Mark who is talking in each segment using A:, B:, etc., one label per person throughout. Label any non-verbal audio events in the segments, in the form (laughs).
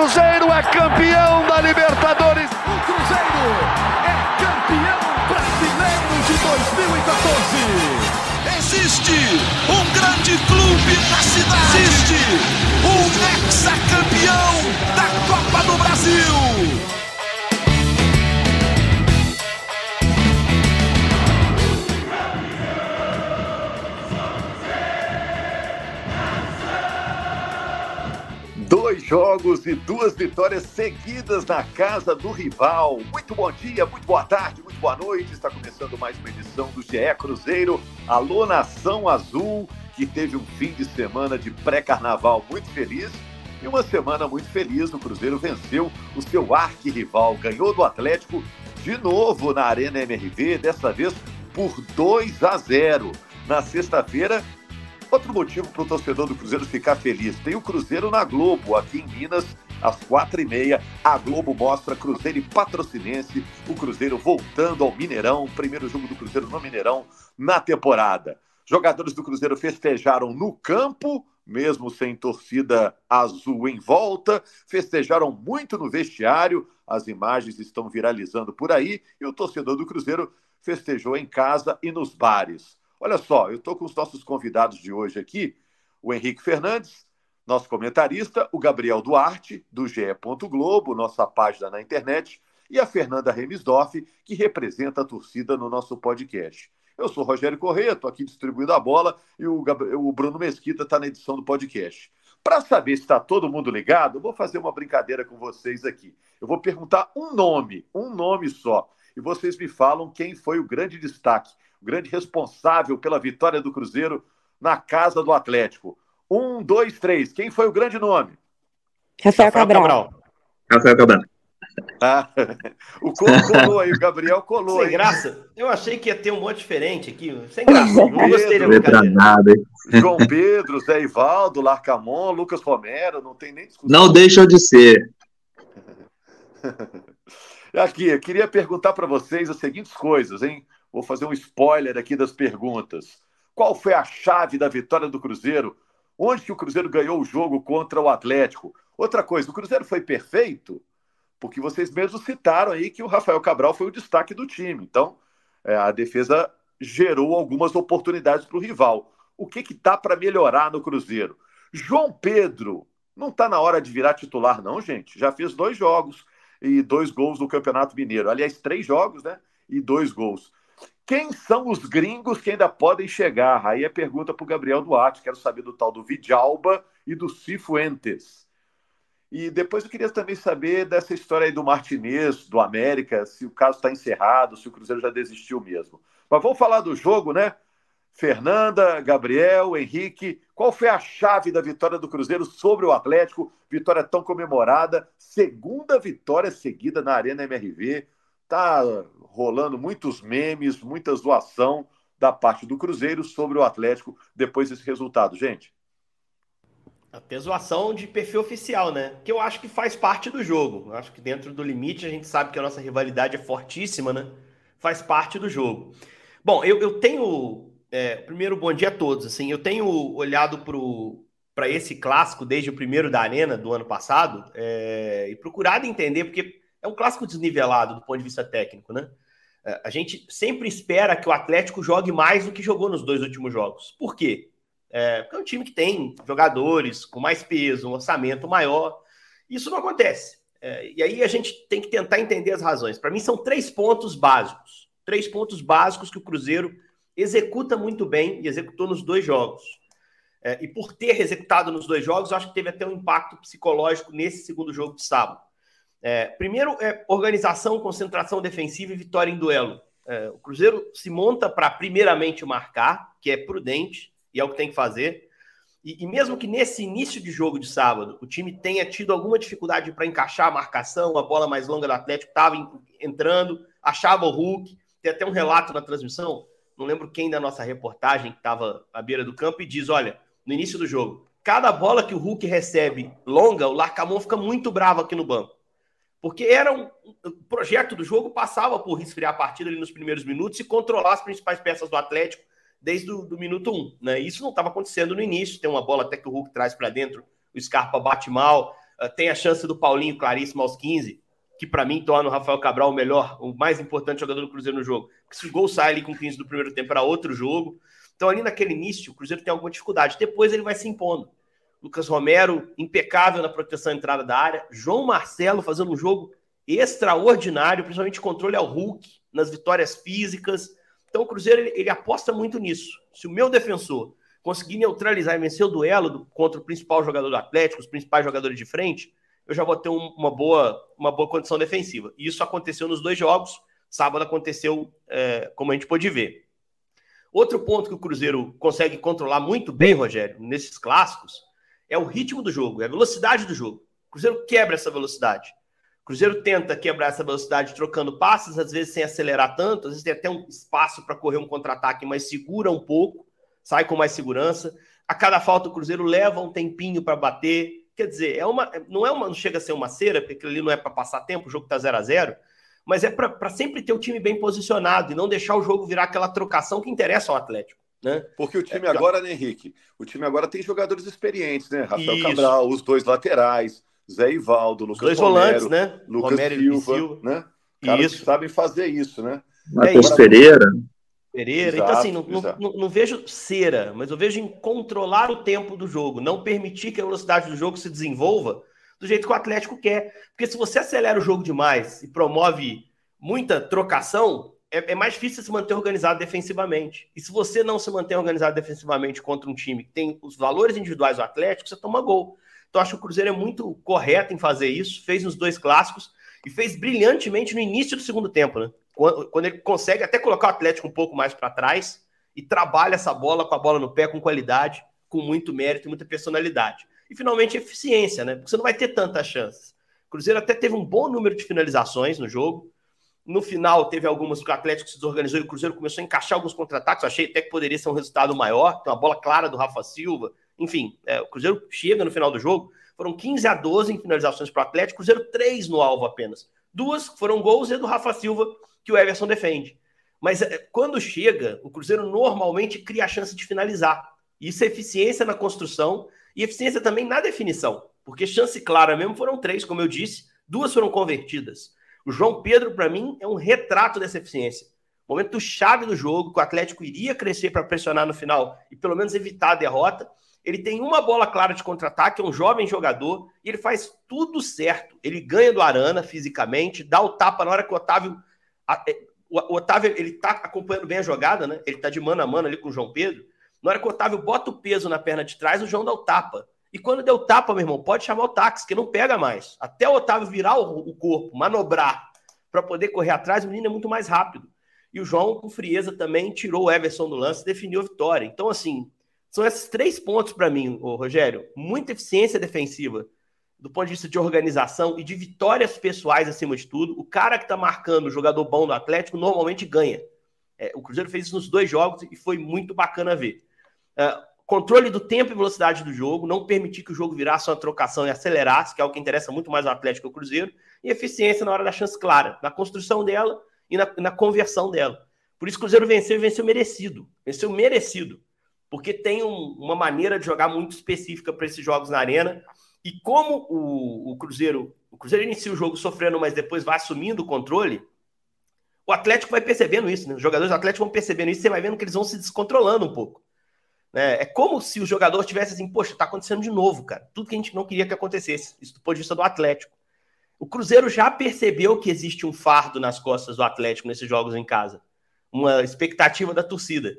A: Cruzeiro é campeão da Libertadores.
B: O Cruzeiro é campeão brasileiro de 2014.
C: Existe um grande clube na cidade. Existe um hexacampeão
D: jogos e duas vitórias seguidas na casa do rival. Muito bom dia, muito boa tarde, muito boa noite. Está começando mais uma edição do GE Cruzeiro. Alô, Nação Azul, que teve um fim de semana de pré-carnaval muito feliz. E uma semana muito feliz, o Cruzeiro venceu o seu arquirrival, ganhou do Atlético de novo na Arena MRV, dessa vez por 2 a 0. Na sexta-feira, Outro motivo para o torcedor do Cruzeiro ficar feliz: tem o Cruzeiro na Globo, aqui em Minas, às quatro e meia. A Globo mostra Cruzeiro e Patrocinense, o Cruzeiro voltando ao Mineirão, primeiro jogo do Cruzeiro no Mineirão na temporada. Jogadores do Cruzeiro festejaram no campo, mesmo sem torcida azul em volta, festejaram muito no vestiário, as imagens estão viralizando por aí, e o torcedor do Cruzeiro festejou em casa e nos bares. Olha só, eu estou com os nossos convidados de hoje aqui, o Henrique Fernandes, nosso comentarista, o Gabriel Duarte, do GE. Globo, nossa página na internet, e a Fernanda Remisdorf, que representa a torcida no nosso podcast. Eu sou Rogério Corrêa, estou aqui distribuindo a bola e o, o Bruno Mesquita está na edição do podcast. Para saber se está todo mundo ligado, eu vou fazer uma brincadeira com vocês aqui. Eu vou perguntar um nome, um nome só, e vocês me falam quem foi o grande destaque o grande responsável pela vitória do Cruzeiro na casa do Atlético. Um, dois, três. Quem foi o grande nome?
E: Rafael Cabral. Cabral.
F: Rafael Cabral.
D: Ah, (laughs) o Colo colou aí, o Gabriel colou.
G: Sem
D: aí.
G: graça. Eu achei que ia ter um monte diferente aqui. Sem graça. Não gostei da
F: nada,
D: João Pedro, Zé Ivaldo, Larcamon, Lucas Romero, não tem nem discussão.
F: Não deixam de ser. (laughs)
D: Aqui, eu queria perguntar para vocês as seguintes coisas, hein? Vou fazer um spoiler aqui das perguntas. Qual foi a chave da vitória do Cruzeiro? Onde que o Cruzeiro ganhou o jogo contra o Atlético? Outra coisa, o Cruzeiro foi perfeito? Porque vocês mesmos citaram aí que o Rafael Cabral foi o destaque do time. Então, é, a defesa gerou algumas oportunidades para o rival. O que que tá para melhorar no Cruzeiro? João Pedro, não está na hora de virar titular, não, gente. Já fez dois jogos e dois gols no Campeonato Mineiro. Aliás, três jogos, né? E dois gols. Quem são os gringos que ainda podem chegar? Aí é pergunta para o Gabriel Duarte. Quero saber do tal do Vidalba e do Cifuentes. E depois eu queria também saber dessa história aí do Martinez, do América, se o caso está encerrado, se o Cruzeiro já desistiu mesmo. Mas vamos falar do jogo, né? Fernanda, Gabriel, Henrique, qual foi a chave da vitória do Cruzeiro sobre o Atlético? Vitória tão comemorada, segunda vitória seguida na Arena MRV. Tá rolando muitos memes, muita zoação da parte do Cruzeiro sobre o Atlético depois desse resultado, gente.
G: Até zoação de perfil oficial, né? Que eu acho que faz parte do jogo. Eu acho que dentro do limite a gente sabe que a nossa rivalidade é fortíssima, né? Faz parte do jogo. Bom, eu, eu tenho. É, primeiro, bom dia a todos. Assim, eu tenho olhado para esse clássico desde o primeiro da Arena do ano passado é, e procurado entender, porque é um clássico desnivelado do ponto de vista técnico, né? É, a gente sempre espera que o Atlético jogue mais do que jogou nos dois últimos jogos. Por quê? É, porque é um time que tem jogadores com mais peso, um orçamento maior. Isso não acontece. É, e aí a gente tem que tentar entender as razões. Para mim, são três pontos básicos. Três pontos básicos que o Cruzeiro executa muito bem e executou nos dois jogos. É, e por ter executado nos dois jogos, acho que teve até um impacto psicológico nesse segundo jogo de sábado. É, primeiro é organização, concentração defensiva e vitória em duelo. É, o Cruzeiro se monta para primeiramente marcar, que é prudente e é o que tem que fazer. E, e, mesmo que nesse início de jogo de sábado o time tenha tido alguma dificuldade para encaixar a marcação, a bola mais longa do Atlético estava entrando, achava o Hulk. Tem até um relato na transmissão, não lembro quem da nossa reportagem que estava à beira do campo e diz: olha, no início do jogo, cada bola que o Hulk recebe longa, o Larcamon fica muito bravo aqui no banco. Porque era um, projeto do jogo passava por resfriar a partida ali nos primeiros minutos e controlar as principais peças do Atlético desde o minuto um. Né? Isso não estava acontecendo no início. Tem uma bola até que o Hulk traz para dentro, o Scarpa bate mal. Uh, tem a chance do Paulinho claríssimo aos 15, que para mim torna o Rafael Cabral o melhor, o mais importante jogador do Cruzeiro no jogo. Porque se o gol sai ali com 15 do primeiro tempo era outro jogo. Então, ali naquele início, o Cruzeiro tem alguma dificuldade. Depois ele vai se impondo. Lucas Romero, impecável na proteção à entrada da área. João Marcelo fazendo um jogo extraordinário, principalmente controle ao Hulk, nas vitórias físicas. Então o Cruzeiro ele, ele, aposta muito nisso. Se o meu defensor conseguir neutralizar e vencer o duelo do, contra o principal jogador do Atlético, os principais jogadores de frente, eu já vou ter um, uma, boa, uma boa condição defensiva. E isso aconteceu nos dois jogos. Sábado aconteceu, é, como a gente pôde ver. Outro ponto que o Cruzeiro consegue controlar muito bem, Rogério, nesses clássicos, é o ritmo do jogo, é a velocidade do jogo. O Cruzeiro quebra essa velocidade. Cruzeiro tenta quebrar essa velocidade trocando passes, às vezes sem acelerar tanto, às vezes tem até um espaço para correr um contra-ataque, mas segura um pouco, sai com mais segurança. A cada falta o Cruzeiro leva um tempinho para bater. Quer dizer, é uma, não é uma, não chega a ser uma cera, porque aquilo ali não é para passar tempo, o jogo está 0 a 0 mas é para sempre ter o time bem posicionado e não deixar o jogo virar aquela trocação que interessa ao Atlético. Né?
D: Porque o time é, agora, né, Henrique? O time agora tem jogadores experientes, né? Rafael Isso. Cabral, os dois laterais, Zé Ivaldo, Lucas
G: Dois Romero, volantes, né?
D: Lucas Romero Silva, Silva, né? Caras isso. sabem fazer isso, né?
F: Matheus é, Pereira.
G: Pereira. Exato, então, assim, não, não, não, vejo cera, mas eu vejo em controlar o tempo do jogo, não permitir que a velocidade do jogo se desenvolva do jeito que o Atlético quer. Porque se você acelera o jogo demais e promove muita trocação, é, é mais difícil se manter organizado defensivamente. E se você não se manter organizado defensivamente contra um time que tem os valores individuais do Atlético, você toma gol. Então, acho que o Cruzeiro é muito correto em fazer isso, fez nos dois clássicos e fez brilhantemente no início do segundo tempo, né? Quando, quando ele consegue até colocar o Atlético um pouco mais para trás e trabalha essa bola com a bola no pé com qualidade, com muito mérito e muita personalidade. E finalmente eficiência, né? Porque você não vai ter tantas chances. O Cruzeiro até teve um bom número de finalizações no jogo. No final, teve algumas que o Atlético se desorganizou e o Cruzeiro começou a encaixar alguns contra-ataques. Achei até que poderia ser um resultado maior. Tem uma bola clara do Rafa Silva, enfim, é, o Cruzeiro chega no final do jogo, foram 15 a 12 em finalizações para o Atlético, Cruzeiro 3 no alvo apenas. Duas foram gols e do Rafa Silva, que o Everson defende. Mas é, quando chega, o Cruzeiro normalmente cria a chance de finalizar. Isso é eficiência na construção e eficiência também na definição. Porque chance clara mesmo foram três, como eu disse, duas foram convertidas. O João Pedro, para mim, é um retrato dessa eficiência. Momento chave do jogo, que o Atlético iria crescer para pressionar no final e pelo menos evitar a derrota. Ele tem uma bola clara de contra-ataque, é um jovem jogador, e ele faz tudo certo. Ele ganha do Arana fisicamente, dá o tapa na hora que o Otávio. É, o Otávio, ele tá acompanhando bem a jogada, né? Ele tá de mano a mano ali com o João Pedro. Na hora que o Otávio bota o peso na perna de trás, o João dá o tapa. E quando deu tapa, meu irmão, pode chamar o táxi, que não pega mais. Até o Otávio virar o, corpo, manobrar, para poder correr atrás, o menino é muito mais rápido. E o João, com frieza, também tirou o Everson do lance e definiu a vitória. Então, assim, são esses três pontos para mim, Rogério. Muita eficiência defensiva, do ponto de vista de organização e de vitórias pessoais acima de tudo. O cara que está marcando o jogador bom do Atlético normalmente ganha. É, o Cruzeiro fez isso nos dois jogos e foi muito bacana ver. É, controle do tempo e velocidade do jogo, não permitir que o jogo virasse uma trocação e acelerasse, que é o que interessa muito mais ao Atlético que ao Cruzeiro, e eficiência na hora da chance clara, na construção dela e na, na conversão dela. Por isso o Cruzeiro venceu e venceu merecido. Venceu merecido porque tem um, uma maneira de jogar muito específica para esses jogos na arena. E como o, o, Cruzeiro, o Cruzeiro inicia o jogo sofrendo, mas depois vai assumindo o controle, o Atlético vai percebendo isso, né? Os jogadores do Atlético vão percebendo isso, você vai vendo que eles vão se descontrolando um pouco. Né? É como se o jogador tivesse assim, poxa, tá acontecendo de novo, cara. Tudo que a gente não queria que acontecesse. Isso do ponto de vista do Atlético. O Cruzeiro já percebeu que existe um fardo nas costas do Atlético nesses jogos em casa. Uma expectativa da torcida.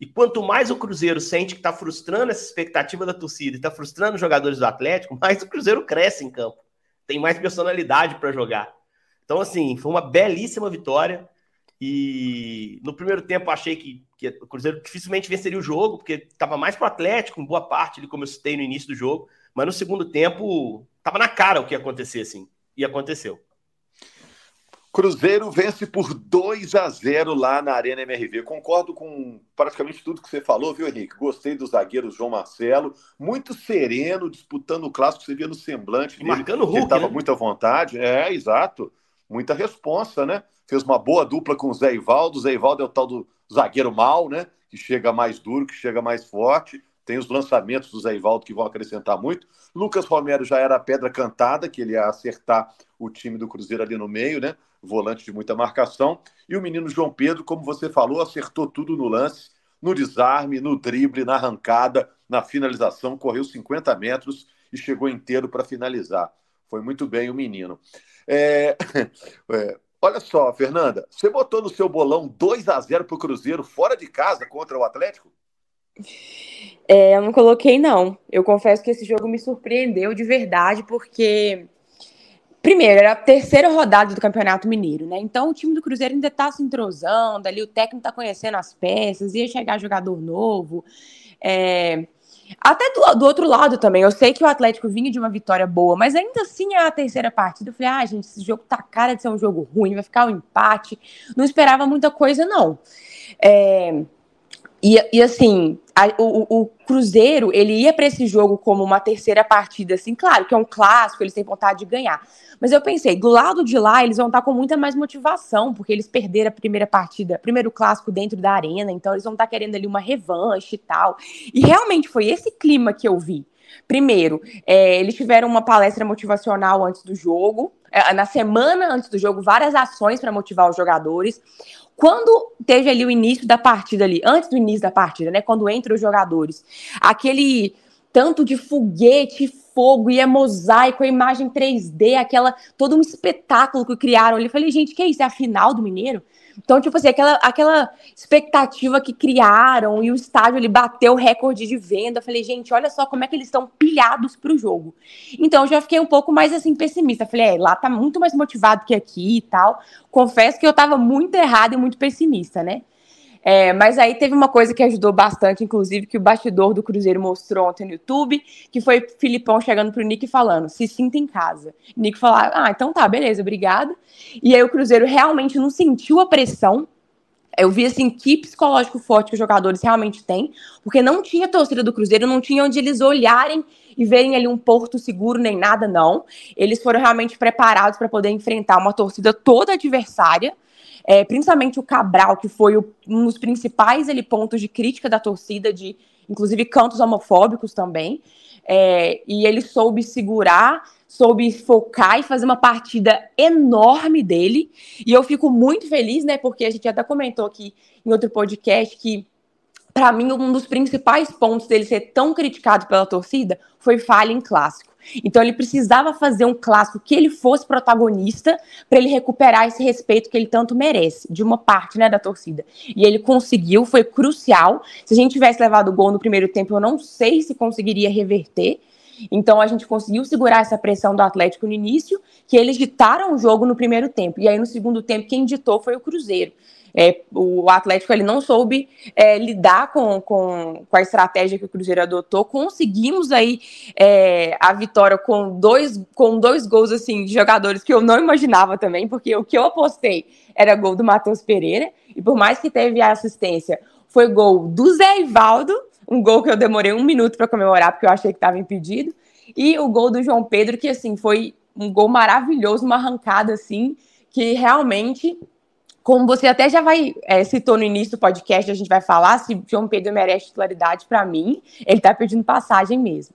G: E quanto mais o Cruzeiro sente que está frustrando essa expectativa da torcida e está frustrando os jogadores do Atlético, (laughs) mais o Cruzeiro cresce em campo. Tem mais personalidade para jogar. Então, assim, foi uma belíssima vitória. E no primeiro tempo achei que, que o Cruzeiro dificilmente venceria o jogo, porque estava mais para o Atlético, em boa parte, ali, como eu citei no início do jogo. Mas no segundo tempo, estava na cara o que ia acontecer, assim. E aconteceu.
D: Cruzeiro vence por 2 a 0 lá na Arena MRV. Concordo com praticamente tudo que você falou, viu, Henrique? Gostei do zagueiro João Marcelo, muito sereno, disputando o clássico, você via no semblante.
G: Dele, marcando o Hulk, ele
D: estava
G: né?
D: muito à vontade. É, exato. Muita responsa, né? Fez uma boa dupla com o Zé Ivaldo. O Zé Ivaldo é o tal do zagueiro mal, né? Que chega mais duro, que chega mais forte. Tem os lançamentos do Zé Ivaldo que vão acrescentar muito. Lucas Romero já era a pedra cantada, que ele ia acertar o time do Cruzeiro ali no meio, né? Volante de muita marcação. E o menino João Pedro, como você falou, acertou tudo no lance, no desarme, no drible, na arrancada, na finalização, correu 50 metros e chegou inteiro para finalizar. Foi muito bem o menino. É... (laughs) É... Olha só, Fernanda, você botou no seu bolão 2 a 0 para o Cruzeiro fora de casa contra o Atlético?
E: É, eu não coloquei, não. Eu confesso que esse jogo me surpreendeu de verdade, porque. Primeiro, era a terceira rodada do Campeonato Mineiro, né? Então o time do Cruzeiro ainda tá se entrosando ali, o técnico tá conhecendo as peças, ia chegar jogador novo. É... Até do, do, outro lado também, eu sei que o Atlético vinha de uma vitória boa, mas ainda assim é a terceira partida. Eu falei, ah, gente, esse jogo tá cara de ser um jogo ruim, vai ficar um empate. Não esperava muita coisa, não. É... E, e assim, a, o, o, Cruzeiro, ele ia para esse jogo como uma terceira partida, assim, claro que é um clássico, eles têm vontade de ganhar. Mas eu pensei, do lado de lá, eles vão estar com muita mais motivação, porque eles perderam a primeira partida, primeiro clássico dentro da arena, então eles vão estar querendo ali uma revanche e tal. E realmente foi esse clima que eu vi. Primeiro, é, eles tiveram uma palestra motivacional antes do jogo, na semana antes do jogo, várias ações para motivar os jogadores. Quando teve ali o início da partida ali, antes do início da partida, né, quando entram os jogadores, aquele tanto de foguete, fogo e é mosaico, a imagem 3D, aquela todo um espetáculo que criaram ali. Eu falei, gente, que é isso? É a final do Mineiro? Então, tipo assim, aquela, aquela expectativa que criaram e o estádio ele bateu o recorde de venda. Eu falei, gente, olha só como é que eles estão pilhados para o jogo. Então, eu já fiquei um pouco mais assim pessimista. falei, é, lá tá muito mais motivado que aqui e tal. Confesso que eu tava muito errado e muito pessimista, né? É, mas aí teve uma coisa que ajudou bastante, inclusive, que o bastidor do Cruzeiro mostrou ontem no YouTube, que foi Filipão chegando pro Nick falando: se sinta em casa. Nick falou: ah, então tá, beleza, obrigado. E aí o Cruzeiro realmente não sentiu a pressão. Eu vi assim que psicológico forte que os jogadores realmente têm, porque não tinha torcida do Cruzeiro, não tinha onde eles olharem e verem ali um porto seguro nem nada, não. Eles foram realmente preparados para poder enfrentar uma torcida toda adversária é, principalmente o Cabral, que foi o, um dos principais ele, pontos de crítica da torcida, de inclusive cantos homofóbicos também. É, e ele soube segurar, soube focar e fazer uma partida enorme dele. E eu fico muito feliz, né? Porque a gente até comentou aqui em outro podcast que para mim, um dos principais pontos dele ser tão criticado pela torcida foi falha em clássico. Então ele precisava fazer um clássico que ele fosse protagonista para ele recuperar esse respeito que ele tanto merece de uma parte, né, da torcida. E ele conseguiu, foi crucial. Se a gente tivesse levado o gol no primeiro tempo, eu não sei se conseguiria reverter. Então a gente conseguiu segurar essa pressão do Atlético no início, que eles ditaram o jogo no primeiro tempo. E aí no segundo tempo quem ditou foi o Cruzeiro. É, o Atlético ele não soube é, lidar com, com, com, a estratégia que o Cruzeiro adotou. Conseguimos aí é, a vitória com dois, com dois gols assim, de jogadores que eu não imaginava também, porque o que eu apostei era gol do Matheus Pereira, e por mais que teve a assistência, foi gol do Zé Ivaldo, um gol que eu demorei um minuto para comemorar, porque eu achei que estava impedido, e o gol do João Pedro, que assim foi um gol maravilhoso, uma arrancada assim, que realmente como você até já vai é, citou no início do podcast, a gente vai falar se João Pedro merece titularidade para mim, ele está pedindo passagem mesmo.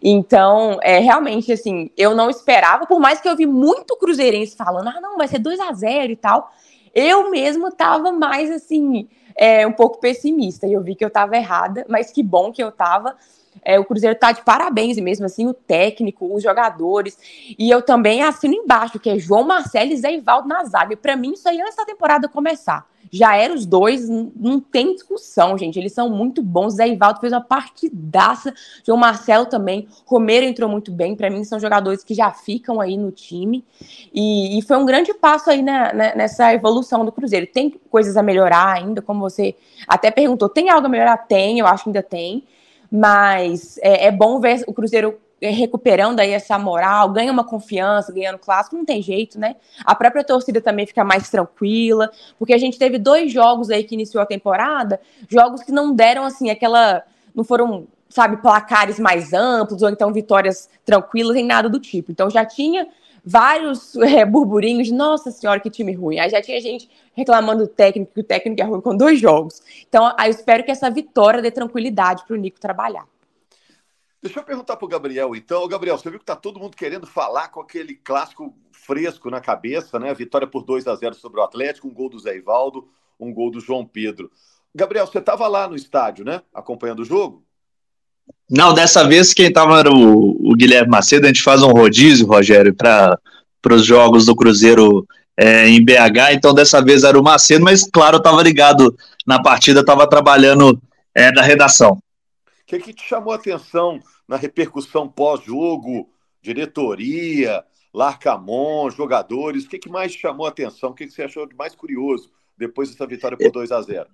E: Então, é, realmente, assim, eu não esperava, por mais que eu vi muito cruzeirense falando, ah, não, vai ser 2 a 0 e tal, eu mesmo estava mais, assim, é, um pouco pessimista, e eu vi que eu estava errada, mas que bom que eu estava, é, o Cruzeiro está de parabéns, mesmo assim, o técnico, os jogadores. E eu também assino embaixo, que é João Marcelo e Zé Ivaldo na zaga. E para mim, isso aí antes da temporada começar. Já eram os dois, não tem discussão, gente. Eles são muito bons. Zé Ivaldo fez uma partidaça. João Marcelo também. Romero entrou muito bem. Para mim, são jogadores que já ficam aí no time. E, e foi um grande passo aí na, na, nessa evolução do Cruzeiro. Tem coisas a melhorar ainda, como você até perguntou. Tem algo a melhorar? Tem, eu acho que ainda tem mas é, é bom ver o Cruzeiro recuperando aí essa moral, ganha uma confiança, ganhando clássico, não tem jeito, né? A própria torcida também fica mais tranquila, porque a gente teve dois jogos aí que iniciou a temporada, jogos que não deram assim aquela, não foram, sabe, placares mais amplos ou então vitórias tranquilas, nem nada do tipo. Então já tinha vários é, burburinhos, nossa senhora, que time ruim. Aí já tinha gente reclamando do técnico, que o técnico é ruim com dois jogos. Então, aí eu espero que essa vitória dê tranquilidade para o Nico trabalhar.
D: Deixa eu perguntar para o Gabriel, então. Gabriel, você viu que está todo mundo querendo falar com aquele clássico fresco na cabeça, né? Vitória por 2 a 0 sobre o Atlético, um gol do Zé Ivaldo, um gol do João Pedro. Gabriel, você estava lá no estádio, né? Acompanhando o jogo?
F: Não, dessa vez quem estava era o, o, Guilherme Macedo. A gente faz um rodízio, Rogério, para os jogos do Cruzeiro é, em BH. Então dessa vez era o Macedo, mas claro, eu estava ligado na partida, estava trabalhando é, na redação. O
D: que, que te chamou a atenção na repercussão pós-jogo, diretoria, Larcamon, jogadores? O que, que mais chamou a atenção? O que, que você achou de mais curioso depois dessa vitória por 2 a 0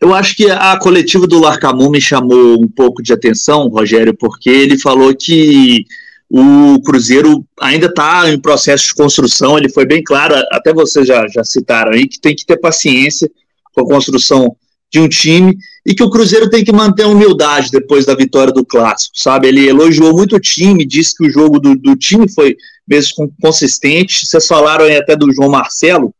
F: eu acho que a coletiva do Larcamon me chamou um pouco de atenção, Rogério, porque ele falou que o Cruzeiro ainda está em processo de construção. Ele foi bem claro, até vocês já, já citaram aí, que tem que ter paciência com a construção de um time e que o Cruzeiro tem que manter a humildade depois da vitória do Clássico, sabe? Ele elogiou muito o time, disse que o jogo do, do time foi mesmo consistente. Vocês falaram aí até do João Marcelo,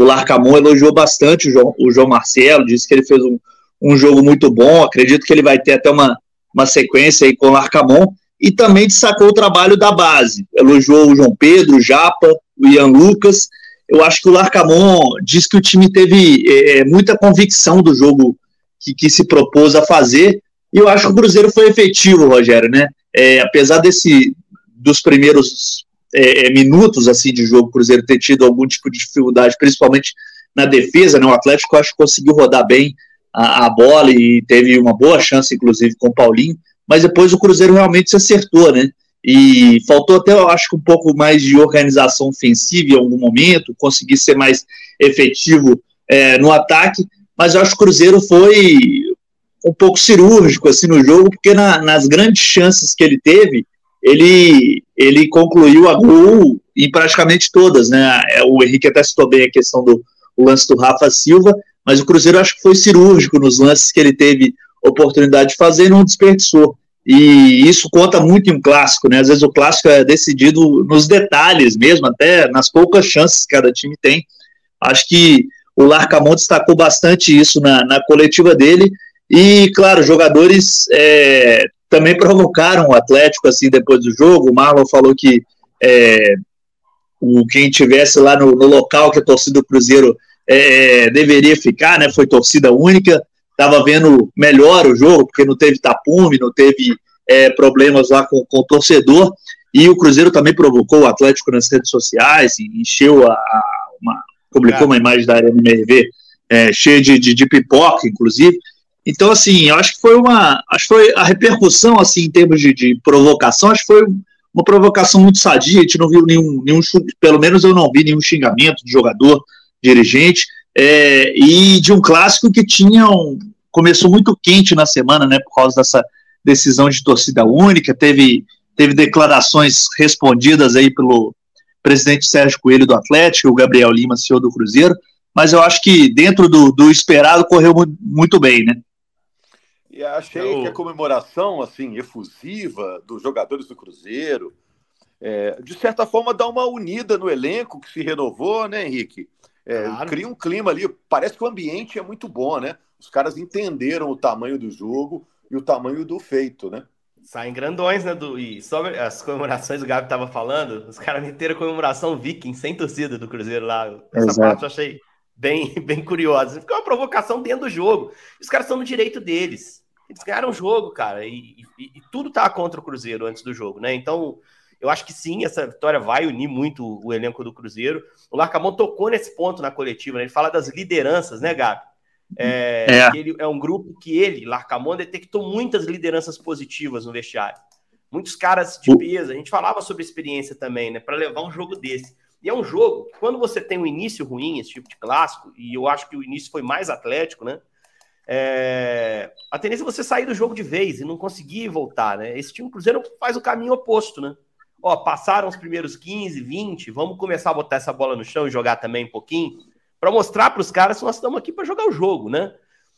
F: o Larcamon elogiou bastante o João, o João Marcelo, disse que ele fez um, um jogo muito bom. Acredito que ele vai ter até uma, uma sequência aí com o Larcamon. E também destacou o trabalho da base. Elogiou o João Pedro, o Japa, o Ian Lucas. Eu acho que o Larcamon disse que o time teve é, é, muita convicção do jogo que, que, se propôs a fazer. E eu acho que o Cruzeiro foi efetivo, Rogério, né? É, apesar desse dos primeiros é, é, minutos assim de jogo, o Cruzeiro ter tido algum tipo de dificuldade, principalmente na defesa, né? O Atlético acho que conseguiu rodar bem a, a, bola e teve uma boa chance, inclusive, com o Paulinho, mas depois o Cruzeiro realmente se acertou, né? E faltou até, eu acho que um pouco mais de organização ofensiva em algum momento, conseguir ser mais efetivo é, no ataque, mas eu acho que o Cruzeiro foi um pouco cirúrgico assim no jogo, porque na, nas grandes chances que ele teve, ele, ele concluiu a gol em praticamente todas, né? É, o Henrique até citou bem a questão do lance do Rafa Silva, mas o Cruzeiro acho que foi cirúrgico nos lances que ele teve oportunidade de fazer e não desperdiçou. E isso conta muito em um clássico, né? Às vezes o clássico é decidido nos detalhes mesmo, até nas poucas chances que cada time tem. Acho que o Larcamon destacou bastante isso na, na coletiva dele. E, claro, jogadores é, também provocaram o Atlético assim depois do jogo. O Marlon falou que é, o quem tivesse lá no, no, local que a torcida do Cruzeiro é, deveria ficar, né? Foi torcida única. Estava vendo melhor o jogo porque não teve tapume, não teve é, problemas lá com, com o torcedor. E o Cruzeiro também provocou o Atlético nas redes sociais, encheu a, a uma, publicou uma imagem da Arena MRV é, cheia de, de, de pipoca, inclusive. Então, assim, eu acho que foi uma. Acho que foi a repercussão, assim, em termos de, de provocação, acho que foi uma provocação muito sadia. A gente não viu nenhum, nenhum. Pelo menos eu não vi nenhum xingamento de jogador, dirigente, é, e de um clássico que tinha um, começou muito quente na semana, né, por causa dessa decisão de torcida única. Teve, teve declarações respondidas aí pelo presidente Sérgio Coelho do Atlético, o Gabriel Lima, senhor do Cruzeiro. Mas eu acho que dentro do, do esperado correu muito bem, né?
D: E achei eu... que a comemoração assim efusiva dos jogadores do Cruzeiro, é, de certa forma, dá uma unida no elenco que se renovou, né, Henrique? É, claro. Cria um clima ali. Parece que o ambiente é muito bom, né? Os caras entenderam o tamanho do jogo e o tamanho do feito, né?
G: Saem grandões, né? Do, e sobre as comemorações, o Gabi tava falando, os caras meteram comemoração viking, sem torcida do Cruzeiro lá. Essa parte eu achei bem, (laughs) bem curiosa. É uma provocação dentro do jogo. Os caras estão no direito deles. Eles ganharam o jogo, cara, e, e, e, tudo tá contra o Cruzeiro antes do jogo, né? Então, eu acho que sim, essa vitória vai unir muito o elenco do Cruzeiro. O Larcamon tocou nesse ponto na coletiva, né? Ele fala das lideranças, né, Gabi? É, é. Ele é um grupo que ele, Larcamon, detectou muitas lideranças positivas no vestiário. Muitos caras de peso. A gente falava sobre experiência também, né? Para levar um jogo desse. E é um jogo que, quando você tem um início ruim, esse tipo de clássico, e eu acho que o início foi mais atlético, né? É... A tendência é você sair do jogo de vez e não conseguir voltar, né? Esse time Cruzeiro faz o caminho oposto, né? Ó, passaram os primeiros 15, 20, vamos começar a botar essa bola no chão e jogar também um pouquinho, para mostrar para os caras que nós estamos aqui para jogar o jogo, né?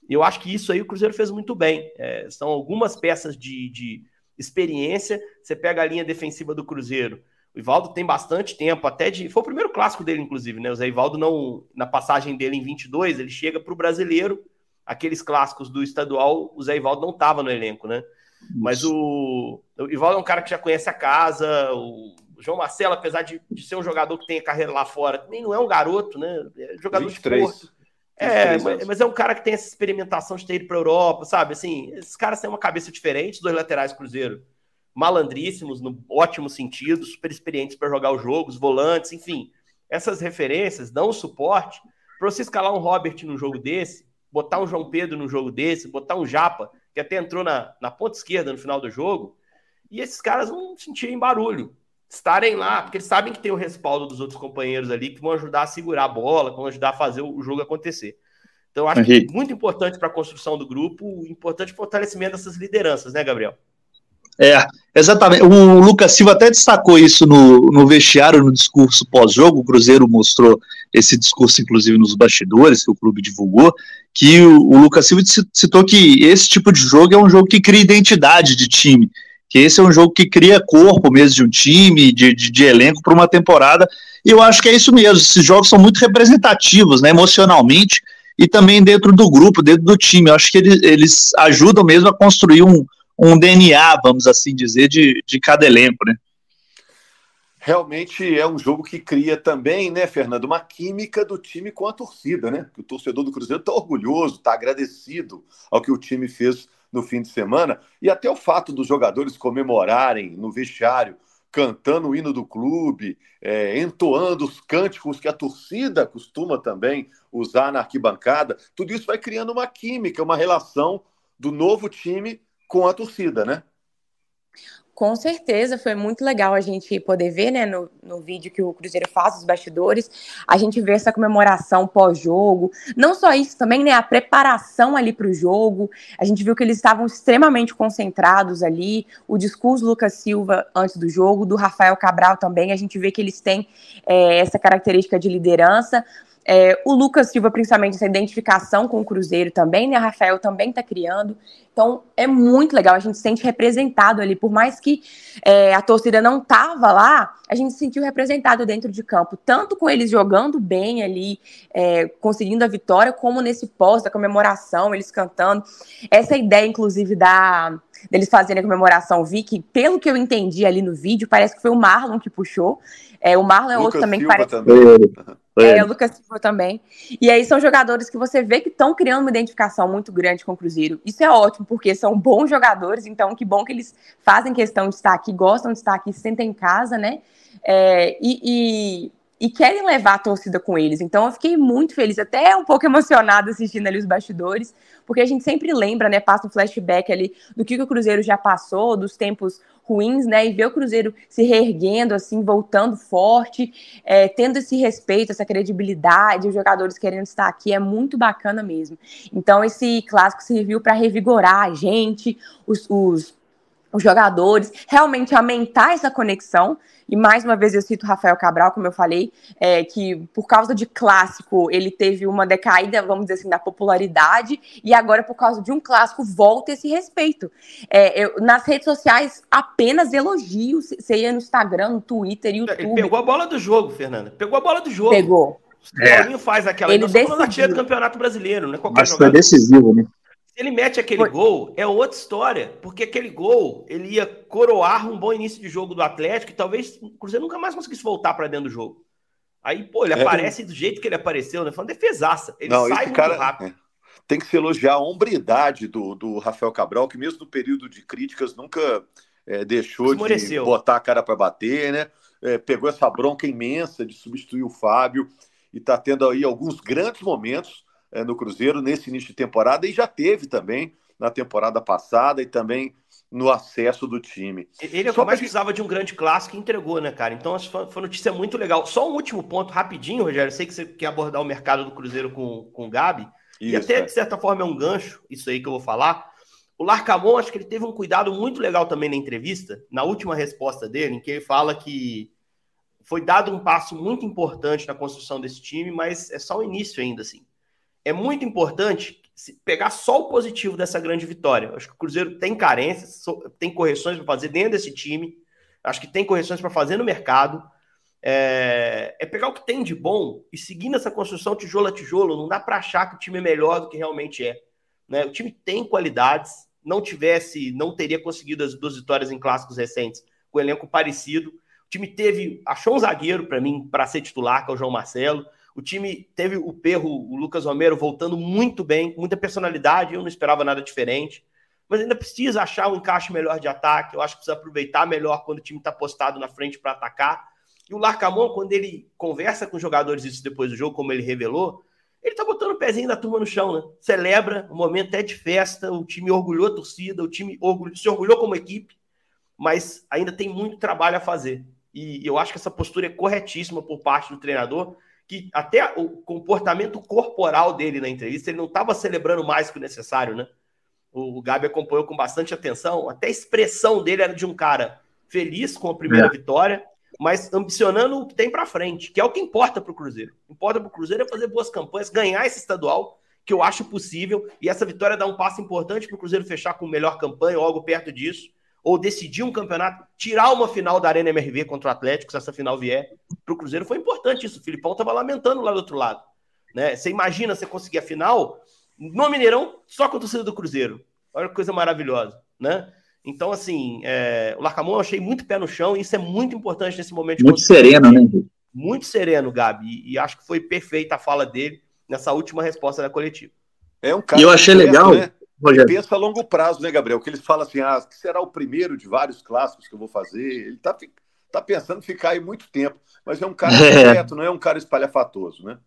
G: E eu acho que isso aí o Cruzeiro fez muito bem. É, são algumas peças de, de experiência. Você pega a linha defensiva do Cruzeiro O Ivaldo tem bastante tempo, até de. Foi o primeiro clássico dele, inclusive, né? O Zé Ivaldo não. Na passagem dele em 22, ele chega para o brasileiro. Aqueles clássicos do estadual, o Zé Ivaldo não estava no elenco, né? Mas o, o Ivaldo é um cara que já conhece a casa. O João Marcelo, apesar de, de ser um jogador que tem a carreira lá fora, nem não é um garoto, né? É jogador 23. de Porto. É, mas, mas, é um cara que tem essa experimentação de ter ido para a Europa, sabe? Assim, esses caras têm uma cabeça diferente, dois laterais Cruzeiro malandríssimos, no ótimo sentido, super experientes para jogar os jogos, volantes, enfim. Essas referências dão suporte para você escalar um Robert no jogo desse, botar um João Pedro no jogo desse, botar um Japa, que até entrou na, na ponta esquerda no final do jogo, e esses caras não sentirem barulho, estarem lá, porque eles sabem que tem o respaldo dos outros companheiros ali que vão ajudar a segurar a bola, vão ajudar a fazer o jogo acontecer. Então, acho Henrique. que muito importante para a construção do grupo, importante fortalecimento dessas lideranças, né, Gabriel?
F: É, exatamente. O Lucas Silva até destacou isso no, no vestiário, no discurso pós-jogo. O Cruzeiro mostrou esse discurso, inclusive, nos bastidores, que o clube divulgou, que o, o Lucas Silva citou que esse tipo de jogo é um jogo que cria identidade de time, que esse é um jogo que cria corpo mesmo de um time, de, de, de elenco para uma temporada. E eu acho que é isso mesmo. Esses jogos são muito representativos, né, emocionalmente, e também dentro do grupo, dentro do time. Eu acho que eles, eles ajudam mesmo a construir um um DNA, vamos assim dizer, de, de cada elenco, né?
D: Realmente é um jogo que cria também, né, Fernando, uma química do time com a torcida, né? O torcedor do Cruzeiro está orgulhoso, está agradecido ao que o time fez no fim de semana e até o fato dos jogadores comemorarem no vestiário, cantando o hino do clube, é, entoando os cânticos que a torcida costuma também usar na arquibancada, tudo isso vai criando uma química, uma relação do novo time com a torcida, né?
E: Com certeza, foi muito legal a gente poder ver, né, no, no vídeo que o Cruzeiro faz, os bastidores, a gente vê essa comemoração pós-jogo. Não só isso, também, né, a preparação ali para o jogo. A gente viu que eles estavam extremamente concentrados ali. O discurso do Lucas Silva antes do jogo, do Rafael Cabral também, a gente vê que eles têm é, essa característica de liderança. É, o Lucas Silva, principalmente, essa identificação com o Cruzeiro também, né? A Rafael também está criando. Então, é muito legal, a gente se sente representado ali. Por mais que é, a torcida não tava lá, a gente se sentiu representado dentro de campo, tanto com eles jogando bem ali, é, conseguindo a vitória, como nesse pós da comemoração, eles cantando. Essa ideia, inclusive, da deles fazerem a comemoração, vi que, pelo que eu entendi ali no vídeo, parece que foi o Marlon que puxou. É, o Marlon é outro também que parece. Também. É, o Lucas Silva também. E aí são jogadores que você vê que estão criando uma identificação muito grande com o Cruzeiro. Isso é ótimo, porque são bons jogadores, então que bom que eles fazem questão de estar aqui, gostam de estar aqui, se sentem em casa, né? É, e, e, e, querem levar a torcida com eles. Então eu fiquei muito feliz, até um pouco (laughs) emocionada assistindo ali os bastidores, porque a gente sempre lembra, né? Passa um flashback ali do que, que o Cruzeiro já passou, dos tempos ruins, né? E ver o Cruzeiro se reerguendo, assim, voltando forte, é, tendo esse respeito, essa credibilidade, os jogadores querendo estar aqui, é muito bacana mesmo. Então, esse clássico serviu para revigorar a gente, os, os os jogadores, realmente aumentar essa conexão. E mais uma vez eu cito o Rafael Cabral, como eu falei, é, que por causa de clássico ele teve uma decaída, vamos dizer assim, da popularidade, e agora por causa de um clássico volta esse respeito. É, eu, nas redes sociais, apenas elogios, você ia no Instagram, no Twitter, YouTube. Ele
G: pegou a bola do jogo, Fernanda. Pegou a bola do jogo.
E: Pegou.
G: O Paulinho faz aquela.
E: Ele decidiu.
G: do Campeonato Brasileiro, não é qualquer
F: Mas jogador. foi decisivo, né?
G: Se ele mete aquele Foi. gol, é outra história, porque aquele gol ele ia coroar um bom início de jogo do Atlético e talvez o Cruzeiro nunca mais conseguisse voltar para dentro do jogo. Aí, pô, ele é, aparece do jeito que ele apareceu, né? Foi uma defesaça. Ele
D: Não,
G: sai muito
D: cara,
G: rápido. É,
D: tem que se elogiar a hombridade do, do Rafael Cabral, que mesmo no período de críticas nunca é, deixou de botar a cara para bater, né? É, pegou essa bronca imensa de substituir o Fábio e está tendo aí alguns grandes momentos é, no Cruzeiro nesse início de temporada e já teve também na temporada passada e também no acesso do time.
G: Ele é Só mais precisava de um grande clássico e entregou, né, cara? Então foi, foi notícia muito legal. Só um último ponto, rapidinho, Rogério. Eu sei que você quer abordar o mercado do Cruzeiro com, com o Gabi. Isso, e até, é. de certa forma, é um gancho, isso aí que eu vou falar. O Larcamon, acho que ele teve um cuidado muito legal também na entrevista, na última resposta dele, em que ele fala que foi dado um passo muito importante na construção desse time, mas é só o início ainda, assim é muito importante pegar só o positivo dessa grande vitória. Acho que o Cruzeiro tem carências, tem correções para fazer dentro desse time. Acho que tem correções para fazer no mercado. É, é, pegar o que tem de bom e seguir nessa construção tijolo a tijolo. Não dá para achar que o time é melhor do que realmente é. Né? O time tem qualidades. Não tivesse, não teria conseguido as duas vitórias em clássicos recentes com elenco parecido. O time teve, achou um zagueiro para mim para ser titular, que é o João Marcelo. O time teve o Perro, o Lucas Romero voltando muito bem, muita personalidade. Eu não esperava nada diferente mas ainda precisa achar um encaixe melhor de ataque. Eu acho que precisa aproveitar melhor quando o time está postado na frente para atacar. E o Larcamon, quando ele conversa com os jogadores isso depois do jogo, como ele revelou, ele tá botando o pezinho da turma no chão, né? Celebra, o momento é de festa, o time orgulhou a torcida, o time orgulhou, se orgulhou como equipe, mas ainda tem muito trabalho a fazer. E eu acho que essa postura é corretíssima por parte do treinador, que até o comportamento corporal dele na entrevista, ele não estava celebrando mais que o necessário, né? O Gabi acompanhou com bastante atenção. Até a expressão dele era de um cara feliz com a primeira é. vitória, mas ambicionando o que tem para frente, que é o que importa para o Cruzeiro. O que importa para o Cruzeiro é fazer boas campanhas, ganhar esse estadual, que eu acho possível, e essa vitória dá um passo importante para o Cruzeiro fechar com melhor campanha ou algo perto disso, ou decidir um campeonato, tirar uma final da Arena MRV contra o Atlético, se essa final vier. Para o Cruzeiro foi importante isso. O Filipão estava lamentando lá do outro lado. Né? Você imagina você conseguir a final no Mineirão, só com a torcida do Cruzeiro. Olha que coisa maravilhosa, né? Então, assim, é, o Larcamon eu achei muito pé no chão, e isso é muito importante nesse momento.
F: Muito sereno, né?
G: Muito sereno, Gabi, e, e, acho que foi perfeita a fala dele nessa última resposta da coletiva.
F: É um cara. E eu achei legal. Né?
D: Ele pensa a longo prazo, né, Gabriel? Que ele fala assim: ah, será o primeiro de vários clássicos que eu vou fazer. Ele tá, tá pensando ficar aí muito tempo, mas é um cara (laughs) é. não é um cara espalhafatoso, né?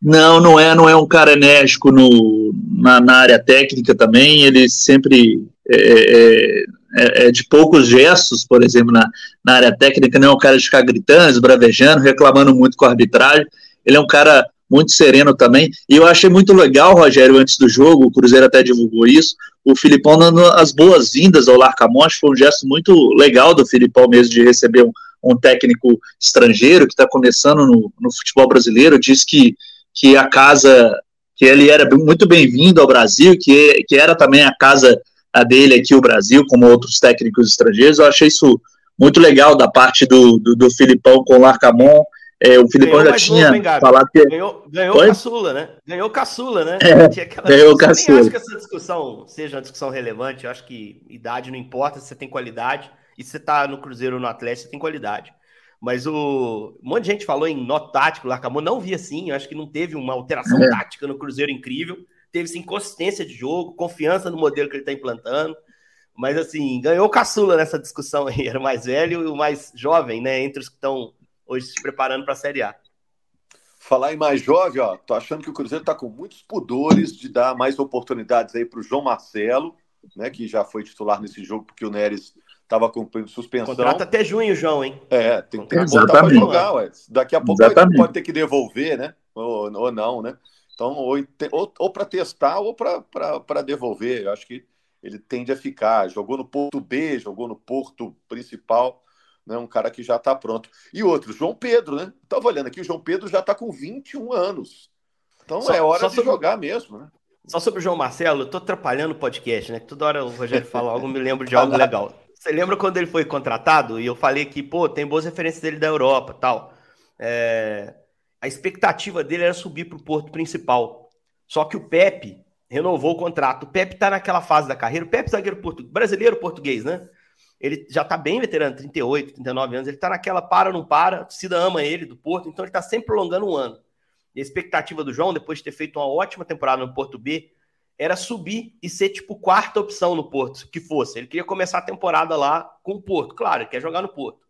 F: Não, não é, não é um cara enérgico no, na, na área técnica também, ele sempre é, é, é, é, de poucos gestos, por exemplo, na, na área técnica, não é um cara de ficar gritando, esbravejando, reclamando muito com a arbitragem, ele é um cara muito sereno também, e eu achei muito legal, Rogério, antes do jogo, o Cruzeiro até divulgou isso, o Filipão dando as boas-vindas ao Larcamon, acho que foi um gesto muito legal do Filipão mesmo, de receber um, um técnico estrangeiro que está começando no, no futebol brasileiro, disse que que a casa, que ele era muito bem-vindo ao Brasil, que, que era também a casa dele aqui, o Brasil, como outros técnicos estrangeiros. Eu achei isso muito legal da parte do, do, do Filipão com o Larcamon. É, o Filipão já tinha novo, falado que.
G: Ganhou, ganhou caçula, né? Ganhou caçula, né?
F: É, aquela... Ganhou caçula.
G: Eu acho que essa discussão seja uma discussão relevante. Eu acho que idade não importa se você tem qualidade. E se você tá no Cruzeiro ou no Atlético, você tem qualidade. Mas o um monte de gente falou em nó tático, Larcamon não vi assim, eu acho que não teve uma alteração é. tática no Cruzeiro incrível, teve sim consistência de jogo, confiança no modelo que ele está implantando, mas assim, ganhou caçula nessa discussão aí, (laughs) era o mais velho e o mais jovem, né, entre os que estão hoje se preparando para a Série A.
D: Falar em mais jovem, ó, tô achando que o Cruzeiro está com muitos pudores de dar mais oportunidades aí para o João Marcelo, né, que já foi titular nesse jogo porque o Neres Estava cumprindo suspensão.
G: Contrata até junho, João, hein?
D: É, tem, tem que botar para jogar, ué. Daqui a pouco ele pode ter que devolver, né? Ou, ou não, né? Então, ou, ou, ou para testar ou para devolver. Eu acho que ele tende a ficar. Jogou no Porto B, jogou no Porto principal, né? Um cara que já está pronto. E outro, João Pedro, né? Estava olhando aqui, o João Pedro já está com 21 anos. Então só, é hora de sobre... jogar mesmo, né?
G: Só sobre o João Marcelo, eu tô atrapalhando o podcast, né? Toda hora o Rogério (laughs) fala algo, me lembro de algo legal. Você lembra quando ele foi contratado? E eu falei que, pô, tem boas referências dele da Europa tal. É... A expectativa dele era subir para o Porto principal. Só que o Pepe renovou o contrato. O Pepe está naquela fase da carreira. O Pepe, zagueiro portu... brasileiro português, né? Ele já está bem veterano, 38, 39 anos. Ele está naquela para, não para. A torcida ama ele do Porto, então ele está sempre prolongando um ano. E a expectativa do João, depois de ter feito uma ótima temporada no Porto B, era subir e ser tipo quarta opção no Porto, que fosse. Ele queria começar a temporada lá com o Porto, claro, ele quer jogar no Porto.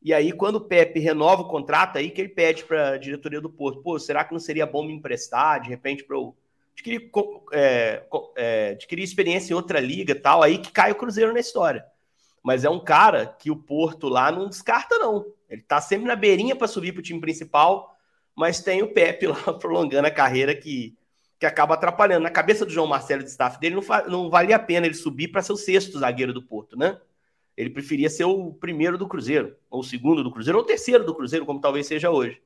G: E aí, quando o Pepe renova o contrato, aí que ele pede para a diretoria do Porto: pô, será que não seria bom me emprestar de repente para eu adquirir, é, é, adquirir experiência em outra liga tal? Aí que cai o Cruzeiro na história. Mas é um cara que o Porto lá não descarta, não. Ele tá sempre na beirinha para subir para o time principal, mas tem o Pepe lá (laughs) prolongando a carreira que que acaba atrapalhando. Na cabeça do João Marcelo de staff dele, não, não valia a pena ele subir para ser o sexto zagueiro do Porto, né? Ele preferia ser o primeiro do Cruzeiro, ou o segundo do Cruzeiro, ou o terceiro do Cruzeiro, como talvez seja hoje.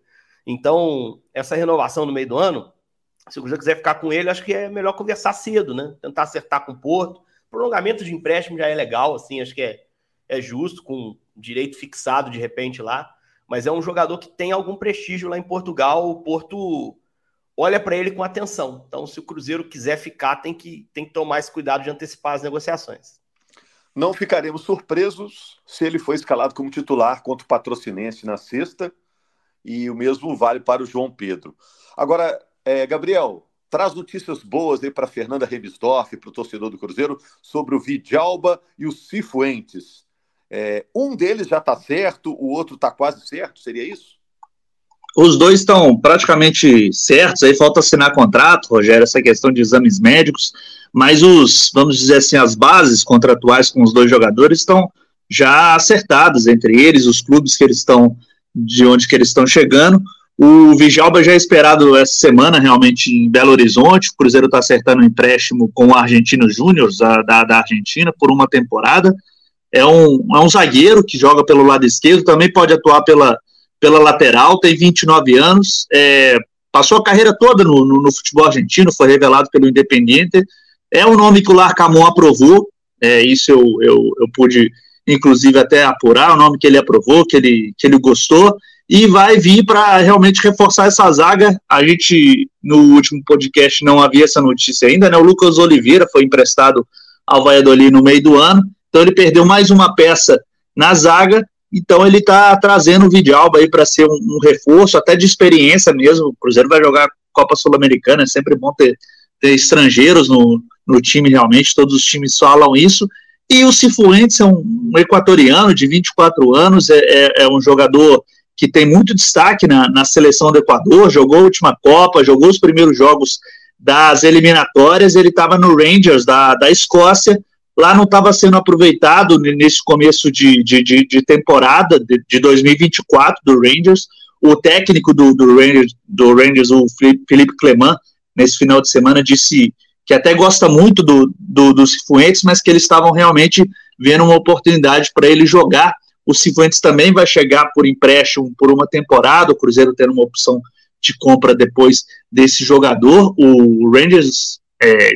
G: Então, essa renovação no meio do ano, se o Cruzeiro quiser ficar com ele, acho que é melhor conversar cedo, né? Tentar acertar com o Porto. Prolongamento de empréstimo já é legal, assim, acho que é, é justo, com direito fixado de repente lá, mas é um jogador que tem algum prestígio lá em Portugal. O Porto olha para ele com atenção. Então, se o Cruzeiro quiser ficar, tem que, tem que tomar esse cuidado de antecipar as negociações.
D: Não ficaremos surpresos se ele for escalado como titular contra o Patrocinense na sexta, e o mesmo vale para o João Pedro. Agora, é, Gabriel, traz notícias boas aí para Fernanda Rebisdorf, para o torcedor do Cruzeiro, sobre o Vidalba e o Cifuentes. É, um deles já está certo, o outro está quase certo, seria isso?
F: Os dois estão praticamente certos, aí falta assinar contrato, Rogério, essa questão de exames médicos, mas os, vamos dizer assim, as bases contratuais com os dois jogadores estão já acertadas entre eles, os clubes que eles estão, de onde que eles estão chegando. O Vijalba já é esperado essa semana, realmente, em Belo Horizonte. O Cruzeiro está acertando um empréstimo com o Argentino Júnior, da, da Argentina, por uma temporada. É um, é um zagueiro que joga pelo lado esquerdo, também pode atuar pela, pela lateral, tem 29 anos, é, passou a carreira toda no, no, no, futebol argentino, foi revelado pelo Independiente. É um nome que o Larcamon aprovou, é, isso eu, eu, eu pude, inclusive, até apurar, o nome que ele aprovou, que ele, que ele gostou e vai vir para realmente reforçar essa zaga. A gente, no último podcast, não havia essa notícia ainda, né? O Lucas Oliveira foi emprestado ao Valladolid no meio do ano, então ele perdeu mais uma peça na zaga, então ele está trazendo o Vidalba aí para ser um, um, reforço, até de experiência mesmo. O Cruzeiro vai jogar Copa Sul-Americana, é sempre bom ter, ter estrangeiros no, no time, realmente, todos os times falam isso. E o Cifuentes é um, um equatoriano de 24 anos, é, é, é um jogador que tem muito destaque na, na seleção do Equador, jogou a última Copa, jogou os primeiros jogos das eliminatórias, ele estava no Rangers da, da Escócia, lá não estava sendo aproveitado nesse começo de, de, de, de temporada de, de, 2024 do Rangers. O técnico do, do, Rangers, do Rangers, o Felipe Cleman, nesse final de semana, disse que até gosta muito do, do, dos Cifuentes, mas que eles estavam realmente vendo uma oportunidade para ele jogar o Cifuentes também vai chegar por empréstimo por uma temporada, o Cruzeiro tendo uma opção de compra depois desse jogador. O Rangers é,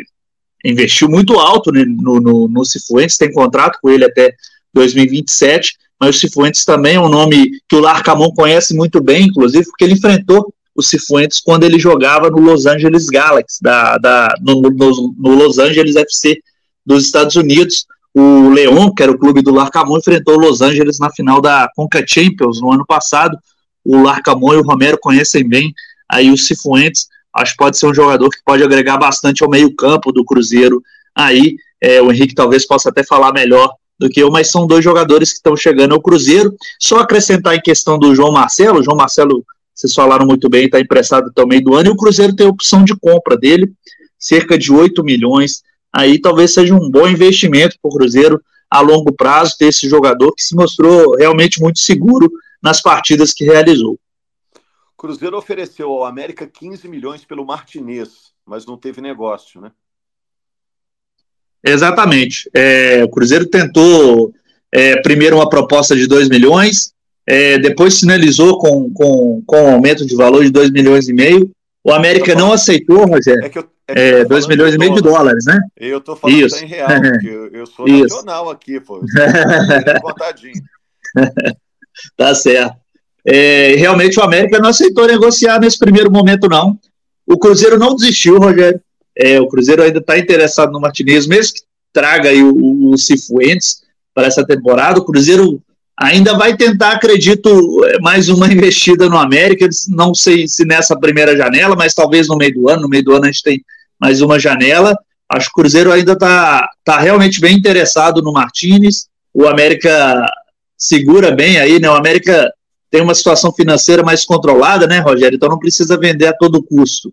F: investiu muito alto né, no, no, no Cifuentes, tem contrato com ele até 2027, mas o Cifuentes também é um nome que o Larcamon conhece muito bem, inclusive, porque ele enfrentou o Cifuentes quando ele jogava no Los Angeles Galaxy, da, da, no, no, no Los Angeles FC dos Estados Unidos. O Leon, que era o clube do Larcamon, enfrentou o Los Angeles na final da Conca Champions no ano passado. O Larcamon e o Romero conhecem bem aí o Cifuentes. Acho que pode ser um jogador que pode agregar bastante ao meio-campo do Cruzeiro. Aí é, o Henrique talvez possa até falar melhor do que eu, mas são dois jogadores que estão chegando ao Cruzeiro. Só acrescentar em questão do João Marcelo, João Marcelo, vocês falaram muito bem, está emprestado meio do ano, e o Cruzeiro tem opção de compra dele, cerca de 8 milhões aí talvez seja um bom investimento para o Cruzeiro a longo prazo ter esse jogador que se mostrou realmente muito seguro nas partidas que realizou.
D: Cruzeiro ofereceu ao América 15 milhões pelo Martinez, mas não teve negócio, né?
F: Exatamente. É, o Cruzeiro tentou é, primeiro uma proposta de 2 milhões, é, depois sinalizou com, com, com um aumento de valor de 2 milhões e meio. O América não aceitou, Rogério. É que eu é, 2 milhões e meio de dólares, né?
D: Eu tô falando Isso. em real, porque eu, eu sou (laughs) Isso. nacional aqui, pô. (laughs) contadinho.
F: tá certo. É, realmente o América não aceitou negociar nesse primeiro momento, não. O Cruzeiro não desistiu, Rogério. É, o Cruzeiro ainda está interessado no Martinez, mesmo que traga aí o, o Cifuentes para essa temporada. O Cruzeiro ainda vai tentar, acredito, mais uma (laughs) investida no América. Não sei se nessa primeira janela, mas talvez no meio do ano. No meio do ano a gente tem mais uma janela. Acho que o Cruzeiro ainda está tá realmente bem interessado no Martinez. O América segura bem aí, né? O América tem uma situação financeira mais controlada, né, Rogério? Então não precisa vender a todo custo.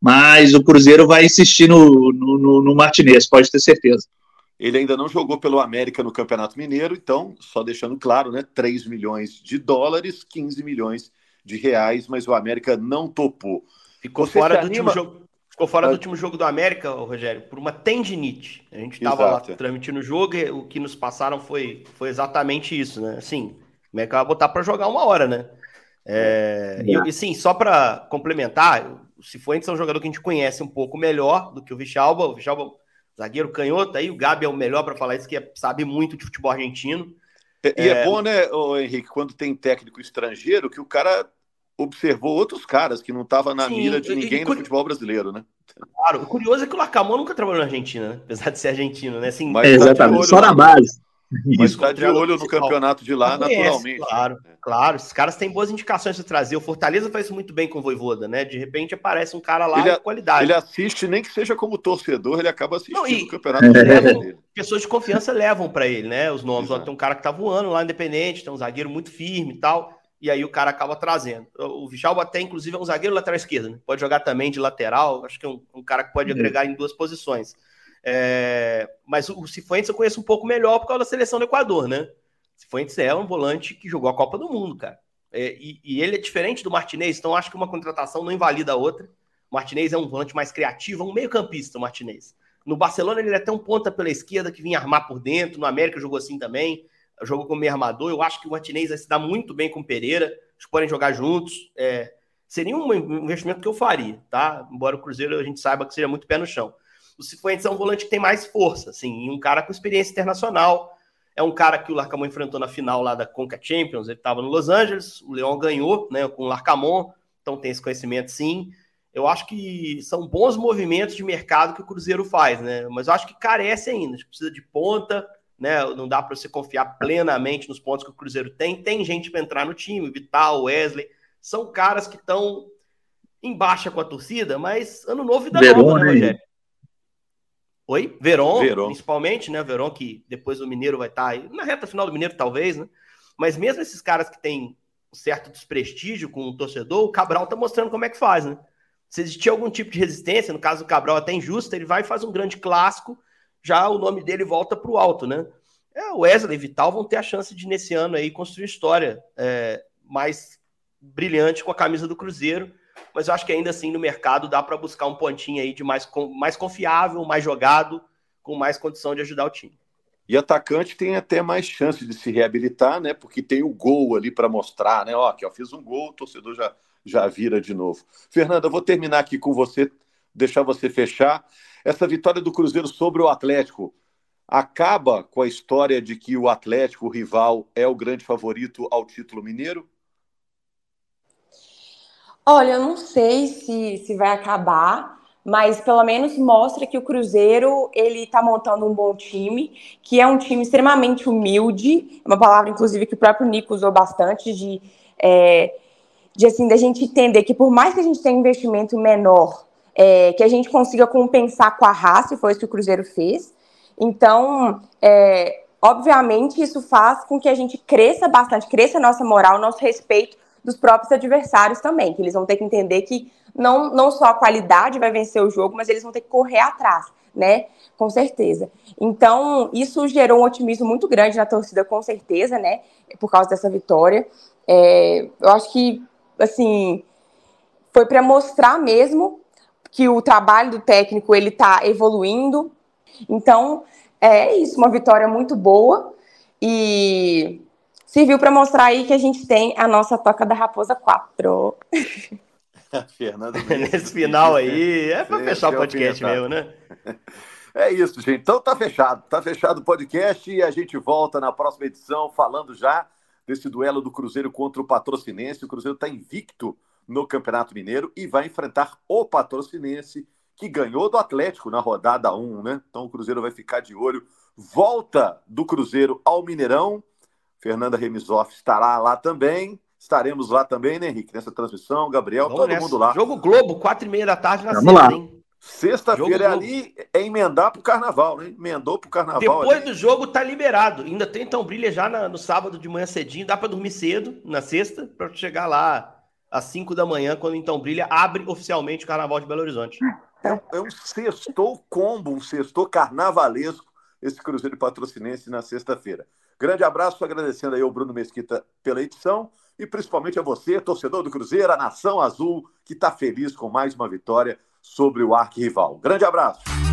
F: Mas o Cruzeiro vai insistir no, no, no Martinez, pode ter certeza.
D: Ele ainda não jogou pelo América no Campeonato Mineiro, então, só deixando claro, né? 3 milhões de dólares, 15 milhões de reais, mas o América não topou.
G: Ficou Você fora do último jogo. Ficou fora do último jogo do América, Rogério, por uma tendinite. A gente estava lá transmitindo o jogo e o que nos passaram foi, foi exatamente isso, né? Assim, o América vai botar para jogar uma hora, né? É, e, e sim, só para complementar, o Cifuentes é um jogador que a gente conhece um pouco melhor do que o Vichalba. O Vichalba zagueiro canhoto, aí o Gabi é o melhor para falar isso, que é, sabe muito de futebol argentino.
D: E é, é bom, né, Henrique, quando tem técnico estrangeiro, que o cara observou outros caras que não estavam na Sim, mira de ninguém e, no futebol brasileiro, né?
G: Claro, o curioso é que o Lacamon nunca trabalhou na Argentina, né? apesar de ser argentino, né? Assim,
F: Mas é, exatamente, só na base.
D: Mas está de olho no campeonato de lá, conhece, naturalmente.
G: Claro, claro. Esses caras têm boas indicações de trazer. O Fortaleza faz isso muito bem com o Voivoda, né? De repente aparece um cara lá
D: ele,
G: de qualidade.
D: Ele assiste, nem que seja como torcedor, ele acaba assistindo Não, e, o campeonato. (laughs)
G: Levam, pessoas de confiança levam para ele, né? Os nomes. Ó, tem um cara que tá voando lá independente, tem um zagueiro muito firme e tal. E aí o cara acaba trazendo. O Vichalba até, inclusive, é um zagueiro lateral esquerdo, né? Pode jogar também de lateral. Acho que é um, um cara que pode uhum. agregar em duas posições. É, mas o Cifuentes eu conheço um pouco melhor por causa da seleção do Equador, né? Cifuentes é um volante que jogou a Copa do Mundo, cara. É, e, e, ele é diferente do Martinez, então acho que uma contratação não invalida a outra. O Martinez é um volante mais criativo, um meio-campista, o Martinez. No Barcelona ele é até um ponta pela esquerda que vinha armar por dentro. No América jogou assim também. Jogou como meio armador. Eu acho que o Martinez vai se dar muito bem com o Pereira. Eles podem jogar juntos. É, seria um investimento que eu faria, tá? Embora o Cruzeiro a gente saiba que seria muito pé no chão. O Cifuentes é um volante que tem mais força, assim, e um cara com experiência internacional. É um cara que o Larcamon enfrentou na final lá da Conca Champions. Ele estava no Los Angeles, o Leão ganhou, né, com o Larcamon, então tem esse conhecimento sim. Eu acho que são bons movimentos de mercado que o Cruzeiro faz, né? Mas eu acho que carece ainda, precisa de ponta, né? Não dá para você confiar plenamente nos pontos que o Cruzeiro tem. Tem gente para entrar no time, Vital, Wesley, são caras que estão em baixa com a torcida, mas ano novo vida Verona, nova, né, Rogério? Oi? Veron, Veron, principalmente, né? Veron, que depois o Mineiro vai estar tá aí, na reta final do Mineiro, talvez, né? Mas mesmo esses caras que têm um certo desprestígio com o torcedor, o Cabral tá mostrando como é que faz, né? Se existir algum tipo de resistência, no caso do Cabral até injusta, ele vai e faz um grande clássico, já o nome dele volta para o alto, né? É, o Wesley e Vital vão ter a chance de, nesse ano aí, construir história é, mais brilhante com a camisa do Cruzeiro mas eu acho que ainda assim no mercado dá para buscar um pontinho aí de mais, mais confiável, mais jogado, com mais condição de ajudar o time.
D: E atacante tem até mais chance de se reabilitar, né? Porque tem o gol ali para mostrar, né? Ó, aqui, ó, fiz um gol, o torcedor já, já vira de novo. Fernanda, eu vou terminar aqui com você, deixar você fechar. Essa vitória do Cruzeiro sobre o Atlético acaba com a história de que o Atlético, o rival, é o grande favorito ao título mineiro?
E: Olha, eu não sei se, se vai acabar, mas pelo menos mostra que o Cruzeiro ele está montando um bom time, que é um time extremamente humilde, uma palavra inclusive que o próprio Nico usou bastante de, é, de assim da gente entender que por mais que a gente tenha investimento menor, é, que a gente consiga compensar com a raça, e foi isso que o Cruzeiro fez. Então, é, obviamente, isso faz com que a gente cresça bastante, cresça a nossa moral, nosso respeito dos próprios adversários também, que eles vão ter que entender que não, não só a qualidade vai vencer o jogo, mas eles vão ter que correr atrás, né? Com certeza. Então, isso gerou um otimismo muito grande na torcida, com certeza, né? Por causa dessa vitória. É, eu acho que, assim, foi para mostrar mesmo que o trabalho do técnico ele está evoluindo. Então, é isso, uma vitória muito boa. E serviu para mostrar aí que a gente tem a nossa Toca da Raposa 4. (laughs)
G: Fernando, nesse (laughs) final aí é para fechar o podcast mesmo, né? (laughs)
D: É isso, gente. Então tá fechado. Tá fechado o podcast e a gente volta na próxima edição falando já desse duelo do Cruzeiro contra o Patrocinense. O Cruzeiro está invicto no Campeonato Mineiro e vai enfrentar o Patrocinense, que ganhou do Atlético na rodada 1, né? Então o Cruzeiro vai ficar de olho. Volta do Cruzeiro ao Mineirão Fernanda Remisoff estará lá também. Estaremos lá também, né, Henrique? Nessa transmissão, Gabriel, Vamos todo nessa. mundo lá.
G: Jogo Globo, quatro e meia da tarde na
F: Vamos sexta, lá. hein?
D: Sexta-feira é ali, é emendar pro carnaval, né? Emendou pro carnaval.
G: Depois
D: ali.
G: do jogo tá liberado. Ainda tem então brilha já na, no sábado de manhã cedinho. Dá para dormir cedo na sexta para chegar lá às 5 da manhã, quando então brilha, abre oficialmente o carnaval de Belo Horizonte.
D: É, é um sextou combo, um sextou carnavalesco esse Cruzeiro Patrocinense na sexta-feira. Grande abraço, agradecendo aí ao Bruno Mesquita pela edição e principalmente a você, torcedor do Cruzeiro, a Nação Azul, que está feliz com mais uma vitória sobre o arquirrival. Grande abraço.